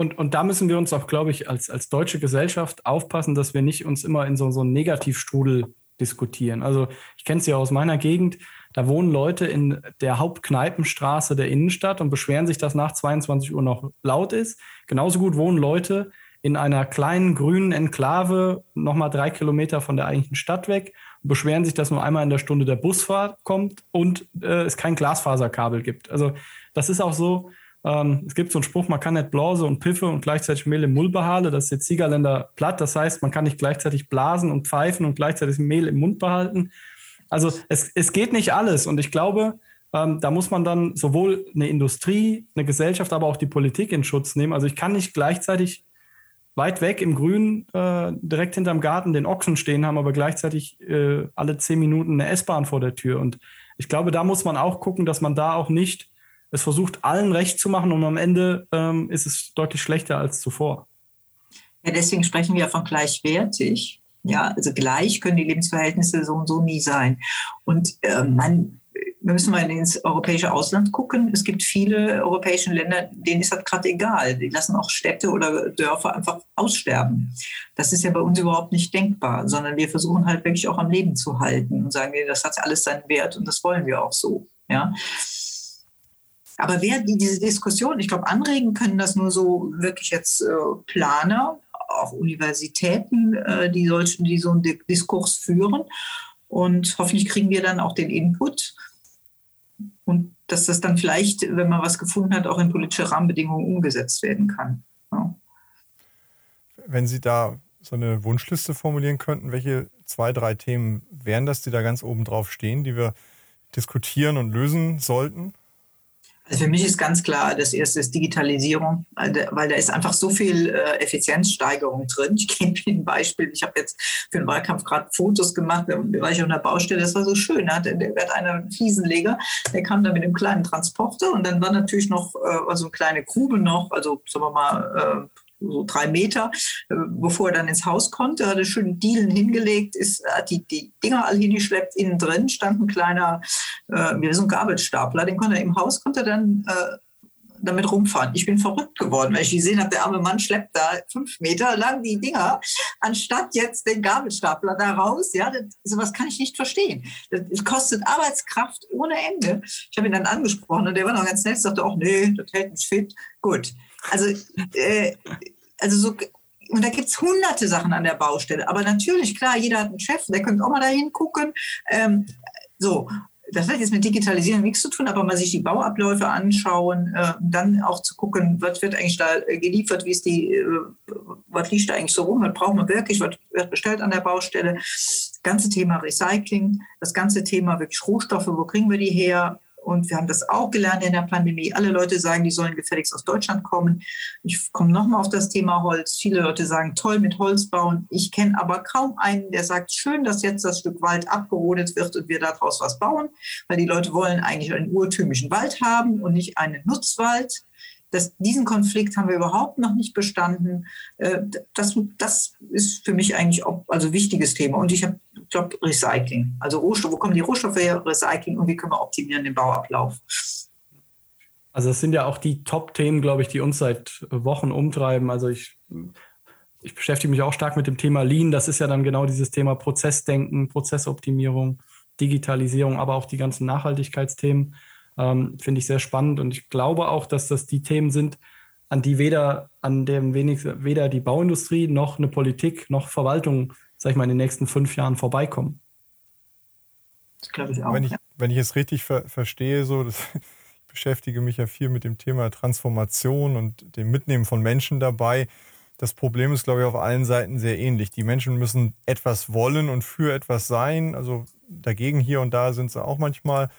Und, und da müssen wir uns auch, glaube ich, als, als deutsche Gesellschaft aufpassen, dass wir nicht uns immer in so, so einen Negativstrudel diskutieren. Also ich kenne es ja aus meiner Gegend, da wohnen Leute in der Hauptkneipenstraße der Innenstadt und beschweren sich, dass nach 22 Uhr noch laut ist. Genauso gut wohnen Leute in einer kleinen grünen Enklave, nochmal drei Kilometer von der eigentlichen Stadt weg, und beschweren sich, dass nur einmal in der Stunde der Busfahrt kommt und äh, es kein Glasfaserkabel gibt. Also das ist auch so, Ähm, es gibt so einen Spruch, man kann nicht Blase und Piffe und gleichzeitig Mehl im Mund behalten. Das ist jetzt Siegerländer platt. Das heißt, man kann nicht gleichzeitig blasen und pfeifen und gleichzeitig Mehl im Mund behalten. Also es, es geht nicht alles. Und ich glaube, ähm, da muss man dann sowohl eine Industrie, eine Gesellschaft, aber auch die Politik in Schutz nehmen. Also ich kann nicht gleichzeitig weit weg im Grün, äh, direkt hinterm Garten den Ochsen stehen haben, aber gleichzeitig äh, alle zehn Minuten eine S-Bahn vor der Tür. Und ich glaube, da muss man auch gucken, dass man da auch nicht es versucht, allen recht zu machen und am Ende ähm, ist es deutlich schlechter als zuvor.
Ja, deswegen sprechen wir von gleichwertig. Ja, also gleich können die Lebensverhältnisse so und so nie sein. Und äh, man wir müssen mal ins europäische Ausland gucken. Es gibt viele europäische Länder, denen ist das gerade egal. Die lassen auch Städte oder Dörfer einfach aussterben. Das ist ja bei uns überhaupt nicht denkbar, sondern wir versuchen halt wirklich auch am Leben zu halten und sagen, das hat alles seinen Wert und das wollen wir auch so. Ja. Aber wer die, diese Diskussion, ich glaube, anregen können das nur so wirklich jetzt äh, Planer, auch Universitäten, äh, die, solchen, die so einen Diskurs führen. Und hoffentlich kriegen wir dann auch den Input und dass das dann vielleicht, wenn man was gefunden hat, auch in politische Rahmenbedingungen umgesetzt werden kann. Ja.
Wenn Sie da so eine Wunschliste formulieren könnten, welche zwei, drei Themen wären das, die da ganz oben drauf stehen, die wir diskutieren und lösen sollten?
Also für mich ist ganz klar, das erste ist Digitalisierung, weil da ist einfach so viel äh, Effizienzsteigerung drin. Ich gebe Ihnen ein Beispiel. Ich habe jetzt für den Wahlkampf gerade Fotos gemacht, da war ich auf einer Baustelle, das war so schön. Da hatte, der hat einen Fliesenleger, der kam da mit einem kleinen Transporter und dann war natürlich noch äh, also eine kleine Grube noch, also sagen wir mal äh, so drei Meter, äh, bevor er dann ins Haus konnte, hat er schön Dielen hingelegt, ist, hat die, die Dinger all hingeschleppt, innen drin stand ein kleiner, äh, wie so ein Gabelstapler, den konnte er im Haus, konnte er dann äh, damit rumfahren. Ich bin verrückt geworden, weil ich gesehen habe, der arme Mann schleppt da fünf Meter lang die Dinger, anstatt jetzt den Gabelstapler da raus. Ja, das, sowas kann ich nicht verstehen. Das, kostet Arbeitskraft ohne Ende. Ich habe ihn dann angesprochen und der war noch ganz nett, sagte auch, nee, das hält mich fit. Gut. Also, äh, also so, und da gibt es hunderte Sachen an der Baustelle. Aber natürlich, klar, jeder hat einen Chef, der könnte auch mal da hingucken. Ähm, so, das hat jetzt mit Digitalisierung nichts zu tun, aber mal sich die Bauabläufe anschauen, äh, dann auch zu gucken, was wird eigentlich da geliefert, wie ist die, äh, was liegt da eigentlich so rum, was braucht man wirklich, was wird bestellt an der Baustelle. Das ganze Thema Recycling, das ganze Thema wirklich Rohstoffe, wo kriegen wir die her, und wir haben das auch gelernt in der Pandemie. Alle Leute sagen, die sollen gefälligst aus Deutschland kommen. Ich komme nochmal auf das Thema Holz. Viele Leute sagen, toll mit Holz bauen. Ich kenne aber kaum einen, der sagt, schön, dass jetzt das Stück Wald abgerodet wird und wir daraus was bauen. Weil die Leute wollen eigentlich einen urtümlichen Wald haben und nicht einen Nutzwald. Das, diesen Konflikt haben wir überhaupt noch nicht bestanden. Äh, das, das ist für mich eigentlich auch also wichtiges Thema. Und ich habe glaube Recycling. Also Rohstoffe, wo kommen die Rohstoffe her? Recycling und wie können wir optimieren den Bauablauf?
Also das sind ja auch die Top-Themen, glaube ich, die uns seit Wochen umtreiben. Also ich, ich beschäftige mich auch stark mit dem Thema Lean. Das ist ja dann genau dieses Thema Prozessdenken, Prozessoptimierung, Digitalisierung, aber auch die ganzen Nachhaltigkeitsthemen. Ähm, Finde ich sehr spannend und ich glaube auch, dass das die Themen sind, an die weder, an dem wenig, weder die Bauindustrie noch eine Politik noch Verwaltung, sag ich mal, in den nächsten fünf Jahren vorbeikommen.
Das glaube ich auch. Wenn ich, wenn ich es richtig ver verstehe, so, das, ich beschäftige mich ja viel mit dem Thema Transformation und dem Mitnehmen von Menschen dabei. Das Problem ist, glaube ich, auf allen Seiten sehr ähnlich. Die Menschen müssen etwas wollen und für etwas sein. Also dagegen hier und da sind sie auch manchmal.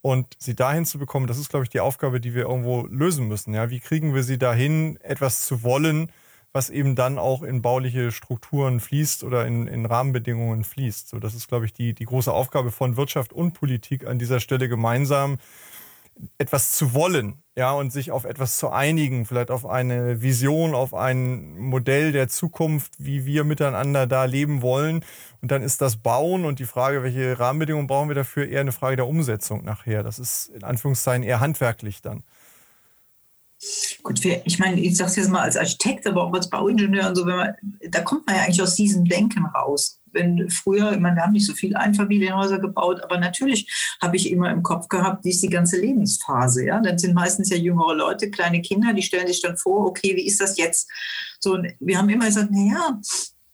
Und sie dahin zu bekommen, das ist, glaube ich, die Aufgabe, die wir irgendwo lösen müssen. Ja, wie kriegen wir sie dahin, etwas zu wollen, was eben dann auch in bauliche Strukturen fließt oder in, in Rahmenbedingungen fließt. So, das ist, glaube ich, die, die große Aufgabe von Wirtschaft und Politik an dieser Stelle gemeinsam, etwas zu wollen, ja, und sich auf etwas zu einigen, vielleicht auf eine Vision, auf ein Modell der Zukunft, wie wir miteinander da leben wollen. Und dann ist das Bauen und die Frage, welche Rahmenbedingungen brauchen wir dafür, eher eine Frage der Umsetzung nachher. Das ist in Anführungszeichen eher handwerklich dann.
Gut, ich meine, ich sage es jetzt mal als Architekt, aber auch als Bauingenieur und so, man, da kommt man ja eigentlich aus diesem Denken raus. Wenn früher, ich meine, wir haben nicht so viele Einfamilienhäuser gebaut, aber natürlich habe ich immer im Kopf gehabt, wie ist die ganze Lebensphase. Ja? Dann sind meistens ja jüngere Leute, kleine Kinder, die stellen sich dann vor, okay, wie ist das jetzt? So, und wir haben immer gesagt, naja,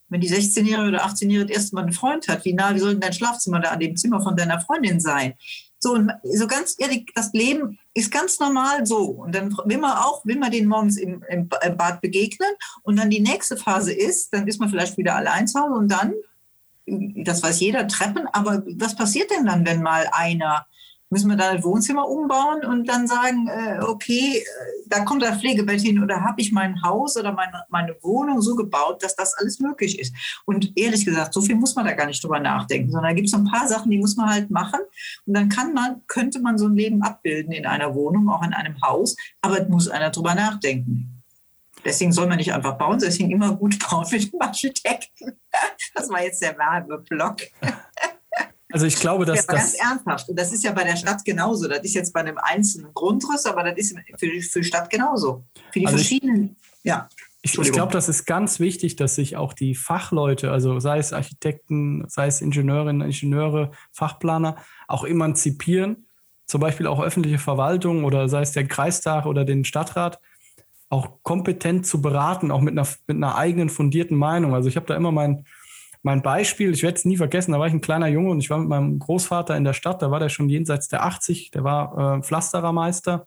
wenn die 16-Jährige oder 18-Jährige das erste Mal einen Freund hat, wie nah, wie soll denn dein Schlafzimmer da an dem Zimmer von deiner Freundin sein? So, so ganz ehrlich, das Leben ist ganz normal so. Und dann will man auch, will man den morgens im, im Bad begegnen. Und dann die nächste Phase ist, dann ist man vielleicht wieder allein zu Hause und dann, das weiß jeder, Treppen. Aber was passiert denn dann, wenn mal einer müssen wir da das Wohnzimmer umbauen und dann sagen, äh, okay, äh, da kommt ein Pflegebett hin oder habe ich mein Haus oder meine, meine Wohnung so gebaut, dass das alles möglich ist. Und ehrlich gesagt, so viel muss man da gar nicht drüber nachdenken, sondern da gibt es so ein paar Sachen, die muss man halt machen. Und dann kann man, könnte man so ein Leben abbilden in einer Wohnung, auch in einem Haus, aber muss einer drüber nachdenken. Deswegen soll man nicht einfach bauen, deswegen immer gut bauen mit dem Architekten. Das war jetzt der Werbeblock.
Also ich glaube, dass
ja, das ganz ernsthaft. Und das ist ja bei der Stadt genauso. Das ist jetzt bei einem einzelnen Grundriss, aber das ist für die, für die Stadt genauso. Für die also verschiedenen. Ich, ja.
Ich, ich glaube, das ist ganz wichtig, dass sich auch die Fachleute, also sei es Architekten, sei es Ingenieurinnen, Ingenieure, Fachplaner, auch emanzipieren. Zum Beispiel auch öffentliche Verwaltung oder sei es der Kreistag oder den Stadtrat, auch kompetent zu beraten, auch mit einer, mit einer eigenen fundierten Meinung. Also ich habe da immer mein, mein Beispiel, ich werde es nie vergessen, da war ich ein kleiner Junge und ich war mit meinem Großvater in der Stadt, da war der schon jenseits der 80, der war äh, Pflasterermeister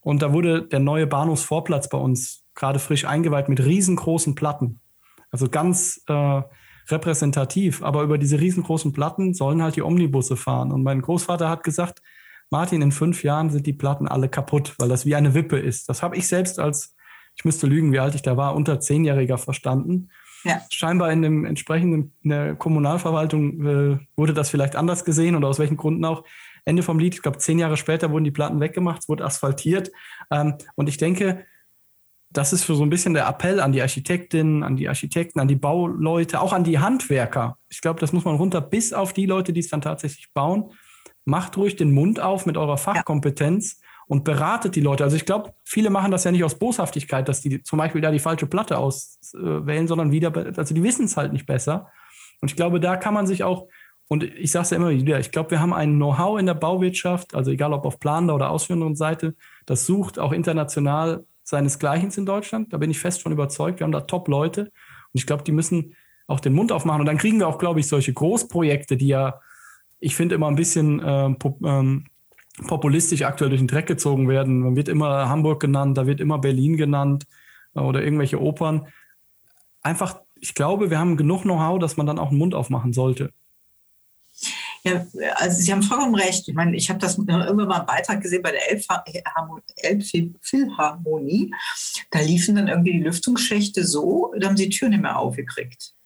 und da wurde der neue Bahnhofsvorplatz bei uns gerade frisch eingeweiht mit riesengroßen Platten. Also ganz äh, repräsentativ, aber über diese riesengroßen Platten sollen halt die Omnibusse fahren. Und mein Großvater hat gesagt, Martin, in fünf Jahren sind die Platten alle kaputt, weil das wie eine Wippe ist. Das habe ich selbst als, ich müsste lügen, wie alt ich da war, unter Zehnjähriger verstanden. Ja. Scheinbar in dem entsprechenden in der Kommunalverwaltung äh, wurde das vielleicht anders gesehen oder aus welchen Gründen auch. Ende vom Lied, ich glaube, zehn Jahre später wurden die Platten weggemacht, es wurde asphaltiert. Ähm, und ich denke, das ist für so ein bisschen der Appell an die Architektinnen, an die Architekten, an die Bauleute, auch an die Handwerker. Ich glaube, das muss man runter bis auf die Leute, die es dann tatsächlich bauen. Macht ruhig den Mund auf mit eurer Fachkompetenz und beratet die Leute. Also ich glaube, viele machen das ja nicht aus Boshaftigkeit, dass die zum Beispiel da die falsche Platte auswählen, sondern wieder, also die wissen es halt nicht besser. Und ich glaube, da kann man sich auch, und ich sage es ja immer wieder, ich glaube, wir haben ein Know-how in der Bauwirtschaft, also egal ob auf planender oder ausführenden Seite, das sucht auch international seinesgleichen in Deutschland. Da bin ich fest von überzeugt. Wir haben da Top-Leute. Und ich glaube, die müssen auch den Mund aufmachen. Und dann kriegen wir auch, glaube ich, solche Großprojekte, die ja, ich finde, immer ein bisschen ähm, ähm, populistisch aktuell durch den Dreck gezogen werden. Man wird immer Hamburg genannt, da wird immer Berlin genannt äh, oder irgendwelche Opern. Einfach, ich glaube, wir haben genug Know-how, dass man dann auch einen Mund aufmachen sollte.
Ja, also Sie haben vollkommen recht. Ich meine, ich habe das irgendwann mal einen Beitrag gesehen bei der Elbphilharmonie. Da liefen dann irgendwie die Lüftungsschächte so, da haben sie die Tür nicht mehr aufgekriegt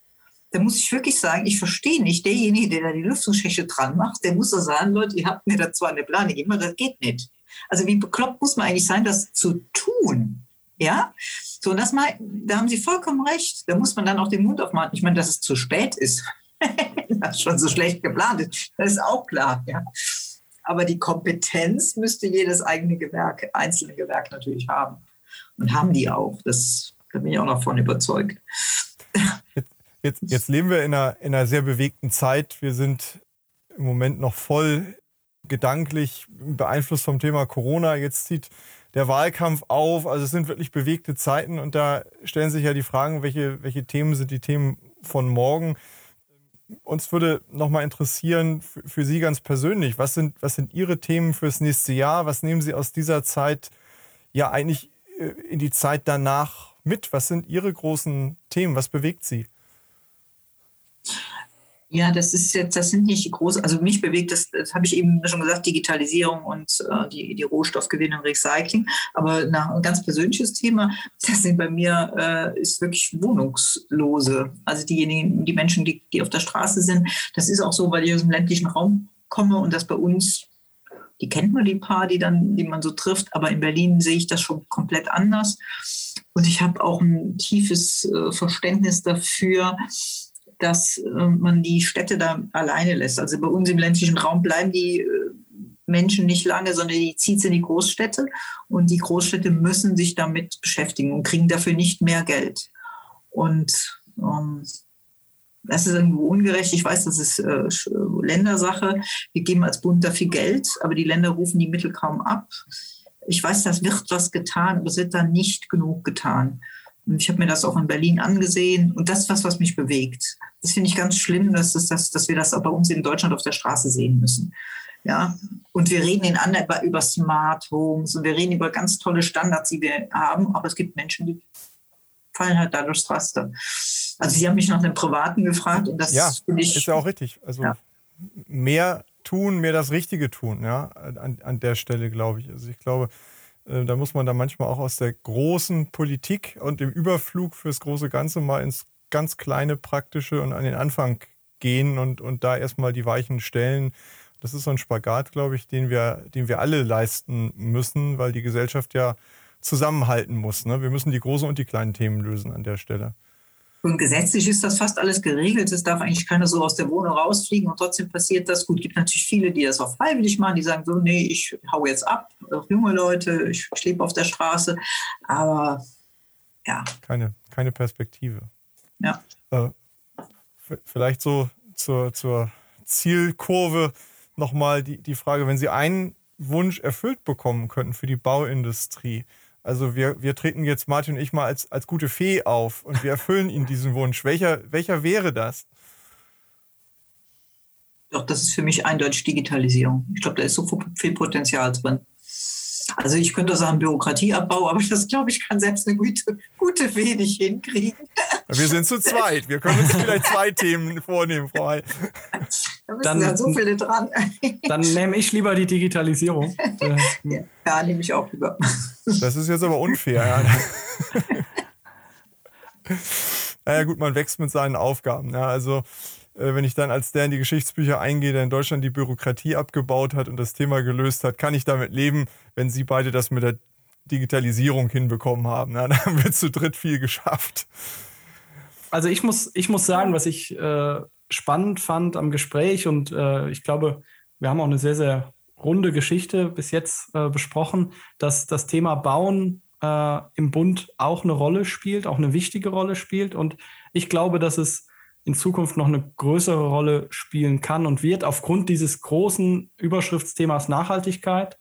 da muss ich wirklich sagen, ich verstehe nicht, derjenige, der da die Lüftungsschächte dran macht, der muss da sagen, Leute, ihr habt mir da zwar eine Plane gegeben, aber das geht nicht. Also wie bekloppt muss man eigentlich sein, das zu tun? Ja, so und das mal, da haben Sie vollkommen recht. Da muss man dann auch den Mund aufmachen. Ich meine, dass es zu spät ist, das schon so schlecht geplant ist, das ist auch klar. Ja, aber die Kompetenz müsste jedes eigene Gewerk, einzelne Gewerk natürlich haben und haben die auch. Das da bin ich auch noch von überzeugt.
Jetzt, jetzt leben wir in einer, in einer sehr bewegten Zeit. Wir sind im Moment noch voll gedanklich beeinflusst vom Thema Corona. Jetzt zieht der Wahlkampf auf. Also es sind wirklich bewegte Zeiten und da stellen sich ja die Fragen, welche, welche Themen sind die Themen von morgen. Uns würde nochmal interessieren, für, für Sie ganz persönlich, was sind, was sind Ihre Themen fürs nächste Jahr? Was nehmen Sie aus dieser Zeit ja eigentlich äh, in die Zeit danach mit? Was sind Ihre großen Themen? Was bewegt Sie?
Ja, das ist jetzt, das sind nicht die großen, also mich bewegt das, das habe ich eben schon gesagt, Digitalisierung und äh, die, die Rohstoffgewinnung und Recycling. Aber nach, ein ganz persönliches Thema, das sind bei mir, äh, ist wirklich Wohnungslose. Also diejenigen, die Menschen, die, die auf der Straße sind. Das ist auch so, weil ich aus dem ländlichen Raum komme und das bei uns die kennt man die paar, die dann, die man so trifft, aber in Berlin sehe ich das schon komplett anders. Und ich habe auch ein tiefes äh, Verständnis dafür, dass äh, man die Städte da alleine lässt. Also bei uns im ländlichen Raum bleiben die äh, Menschen nicht lange, sondern die zieht in die Großstädte und die Großstädte müssen sich damit beschäftigen und kriegen dafür nicht mehr Geld. Und ähm, das ist irgendwo ungerecht. Ich weiß, das ist äh, Ländersache. Wir geben als Bund da viel Geld, aber die Länder rufen die Mittel kaum ab. Ich weiß, das wird was getan, aber es wird da nicht genug getan. Und ich habe mir das auch in Berlin angesehen und das ist was, was mich bewegt. Das finde ich ganz schlimm, dass, das, dass, dass wir das auch bei uns in Deutschland auf der Straße sehen müssen. Ja, und wir reden in anderen über, über Smart Homes und wir reden über ganz tolle Standards, die wir haben, aber es gibt Menschen, die fallen halt da durchs Raster. Also Sie haben mich nach einem Privaten gefragt und das
ja,
finde ich.
Ist ja auch richtig. Also ja. mehr tun, mehr das Richtige tun, ja, an, an der Stelle, glaube ich. Also ich glaube, da muss man dann manchmal auch aus der großen Politik und dem Überflug fürs große Ganze mal ins ganz kleine Praktische und an den Anfang gehen und, und da erstmal die Weichen stellen. Das ist so ein Spagat, glaube ich, den wir, den wir alle leisten müssen, weil die Gesellschaft ja zusammenhalten muss. Ne? Wir müssen die großen und die kleinen Themen lösen an der Stelle.
Und gesetzlich ist das fast alles geregelt. Es darf eigentlich keiner so aus der Wohnung rausfliegen und trotzdem passiert das. Gut, gibt natürlich viele, die das auch freiwillig machen, die sagen so, nee, ich hau jetzt ab, auch junge Leute, ich, ich lebe auf der Straße. Aber ja.
Keine, keine Perspektive.
Ja.
Äh, vielleicht so zur, zur Zielkurve nochmal die, die Frage, wenn Sie einen Wunsch erfüllt bekommen könnten für die Bauindustrie, also wir, wir treten jetzt, Martin und ich, mal als, als gute Fee auf und wir erfüllen Ihnen diesen Wunsch. Welcher, welcher wäre das?
Doch, das ist für mich eindeutig Digitalisierung. Ich glaube, da ist so viel Potenzial drin. Also ich könnte sagen Bürokratieabbau, aber das glaube ich kann selbst eine gute, gute Fee nicht hinkriegen.
Wir sind zu zweit. Wir können uns vielleicht zwei Themen vornehmen, Frau Heil.
Da dann, ja so viele dran.
Dann nehme ich lieber die Digitalisierung.
Ja, ja nehme ich auch lieber.
Das ist jetzt aber unfair. Ja. naja gut, man wächst mit seinen Aufgaben. Ja, also äh, wenn ich dann als der in die Geschichtsbücher eingehe, der in Deutschland die Bürokratie abgebaut hat und das Thema gelöst hat, kann ich damit leben, wenn Sie beide das mit der Digitalisierung hinbekommen haben. Ja, dann haben wir zu dritt viel geschafft.
Also ich muss, ich muss sagen, was ich äh, spannend fand am Gespräch und äh, ich glaube, wir haben auch eine sehr, sehr runde Geschichte bis jetzt äh, besprochen, dass das Thema Bauen äh, im Bund auch eine Rolle spielt, auch eine wichtige Rolle spielt. Und ich glaube, dass es in Zukunft noch eine größere Rolle spielen kann und wird aufgrund dieses großen Überschriftsthemas Nachhaltigkeit,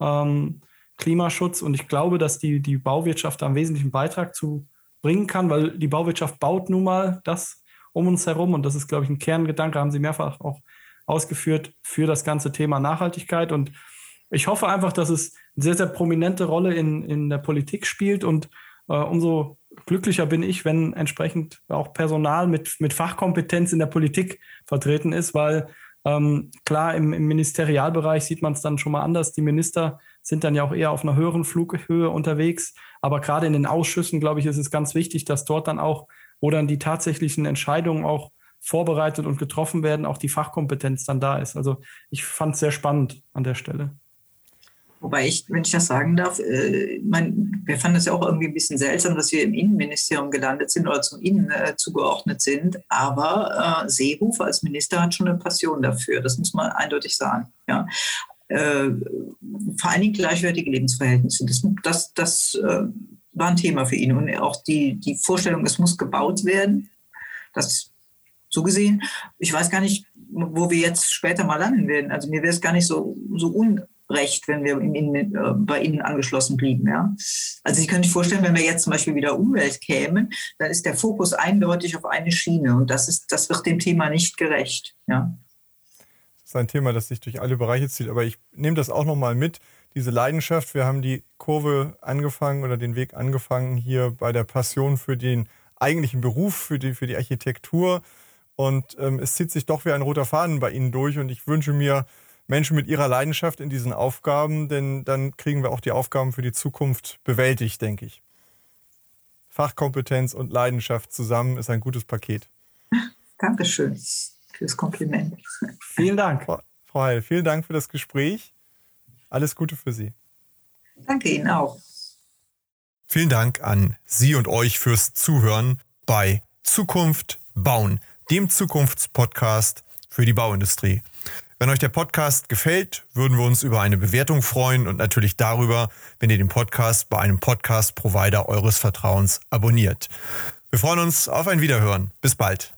ähm, Klimaschutz. Und ich glaube, dass die, die Bauwirtschaft da einen wesentlichen Beitrag zu bringen kann, weil die Bauwirtschaft baut nun mal das um uns herum. Und das ist, glaube ich, ein Kerngedanke, haben Sie mehrfach auch ausgeführt für das ganze Thema Nachhaltigkeit. Und ich hoffe einfach, dass es eine sehr, sehr prominente Rolle in, in der Politik spielt. Und äh, umso glücklicher bin ich, wenn entsprechend auch Personal mit, mit Fachkompetenz in der Politik vertreten ist, weil ähm, klar, im, im Ministerialbereich sieht man es dann schon mal anders. Die Minister sind dann ja auch eher auf einer höheren Flughöhe unterwegs. Aber gerade in den Ausschüssen, glaube ich, ist es ganz wichtig, dass dort dann auch, wo dann die tatsächlichen Entscheidungen auch vorbereitet und getroffen werden, auch die Fachkompetenz dann da ist. Also ich fand es sehr spannend an der Stelle.
Wobei ich, wenn ich das sagen darf, äh, mein, wir fanden es ja auch irgendwie ein bisschen seltsam, dass wir im Innenministerium gelandet sind oder zum Innen äh, zugeordnet sind. Aber äh, Seehofer als Minister hat schon eine Passion dafür. Das muss man eindeutig sagen. Ja. Äh, vor allen Dingen gleichwertige Lebensverhältnisse. Das, das, das äh, war ein Thema für ihn. Und auch die, die Vorstellung, es muss gebaut werden, das so gesehen, ich weiß gar nicht, wo wir jetzt später mal landen werden. Also mir wäre es gar nicht so, so unrecht, wenn wir in, äh, bei Ihnen angeschlossen blieben. Ja? Also Sie können sich vorstellen, wenn wir jetzt zum Beispiel wieder Umwelt kämen, dann ist der Fokus eindeutig auf eine Schiene und das, ist, das wird dem Thema nicht gerecht. Ja?
Ist ein Thema, das sich durch alle Bereiche zieht, aber ich nehme das auch nochmal mit, diese Leidenschaft. Wir haben die Kurve angefangen oder den Weg angefangen hier bei der Passion für den eigentlichen Beruf, für die, für die Architektur und ähm, es zieht sich doch wie ein roter Faden bei Ihnen durch. Und ich wünsche mir Menschen mit ihrer Leidenschaft in diesen Aufgaben, denn dann kriegen wir auch die Aufgaben für die Zukunft bewältigt, denke ich. Fachkompetenz und Leidenschaft zusammen ist ein gutes Paket.
Dankeschön fürs Kompliment.
Vielen Dank.
Frau, Frau Heil, vielen Dank für das Gespräch. Alles Gute für Sie.
Danke Ihnen auch.
Vielen Dank an Sie und euch fürs Zuhören bei Zukunft bauen dem Zukunftspodcast für die Bauindustrie. Wenn euch der Podcast gefällt, würden wir uns über eine Bewertung freuen und natürlich darüber, wenn ihr den Podcast bei einem Podcast-Provider eures Vertrauens abonniert. Wir freuen uns auf ein Wiederhören. Bis bald.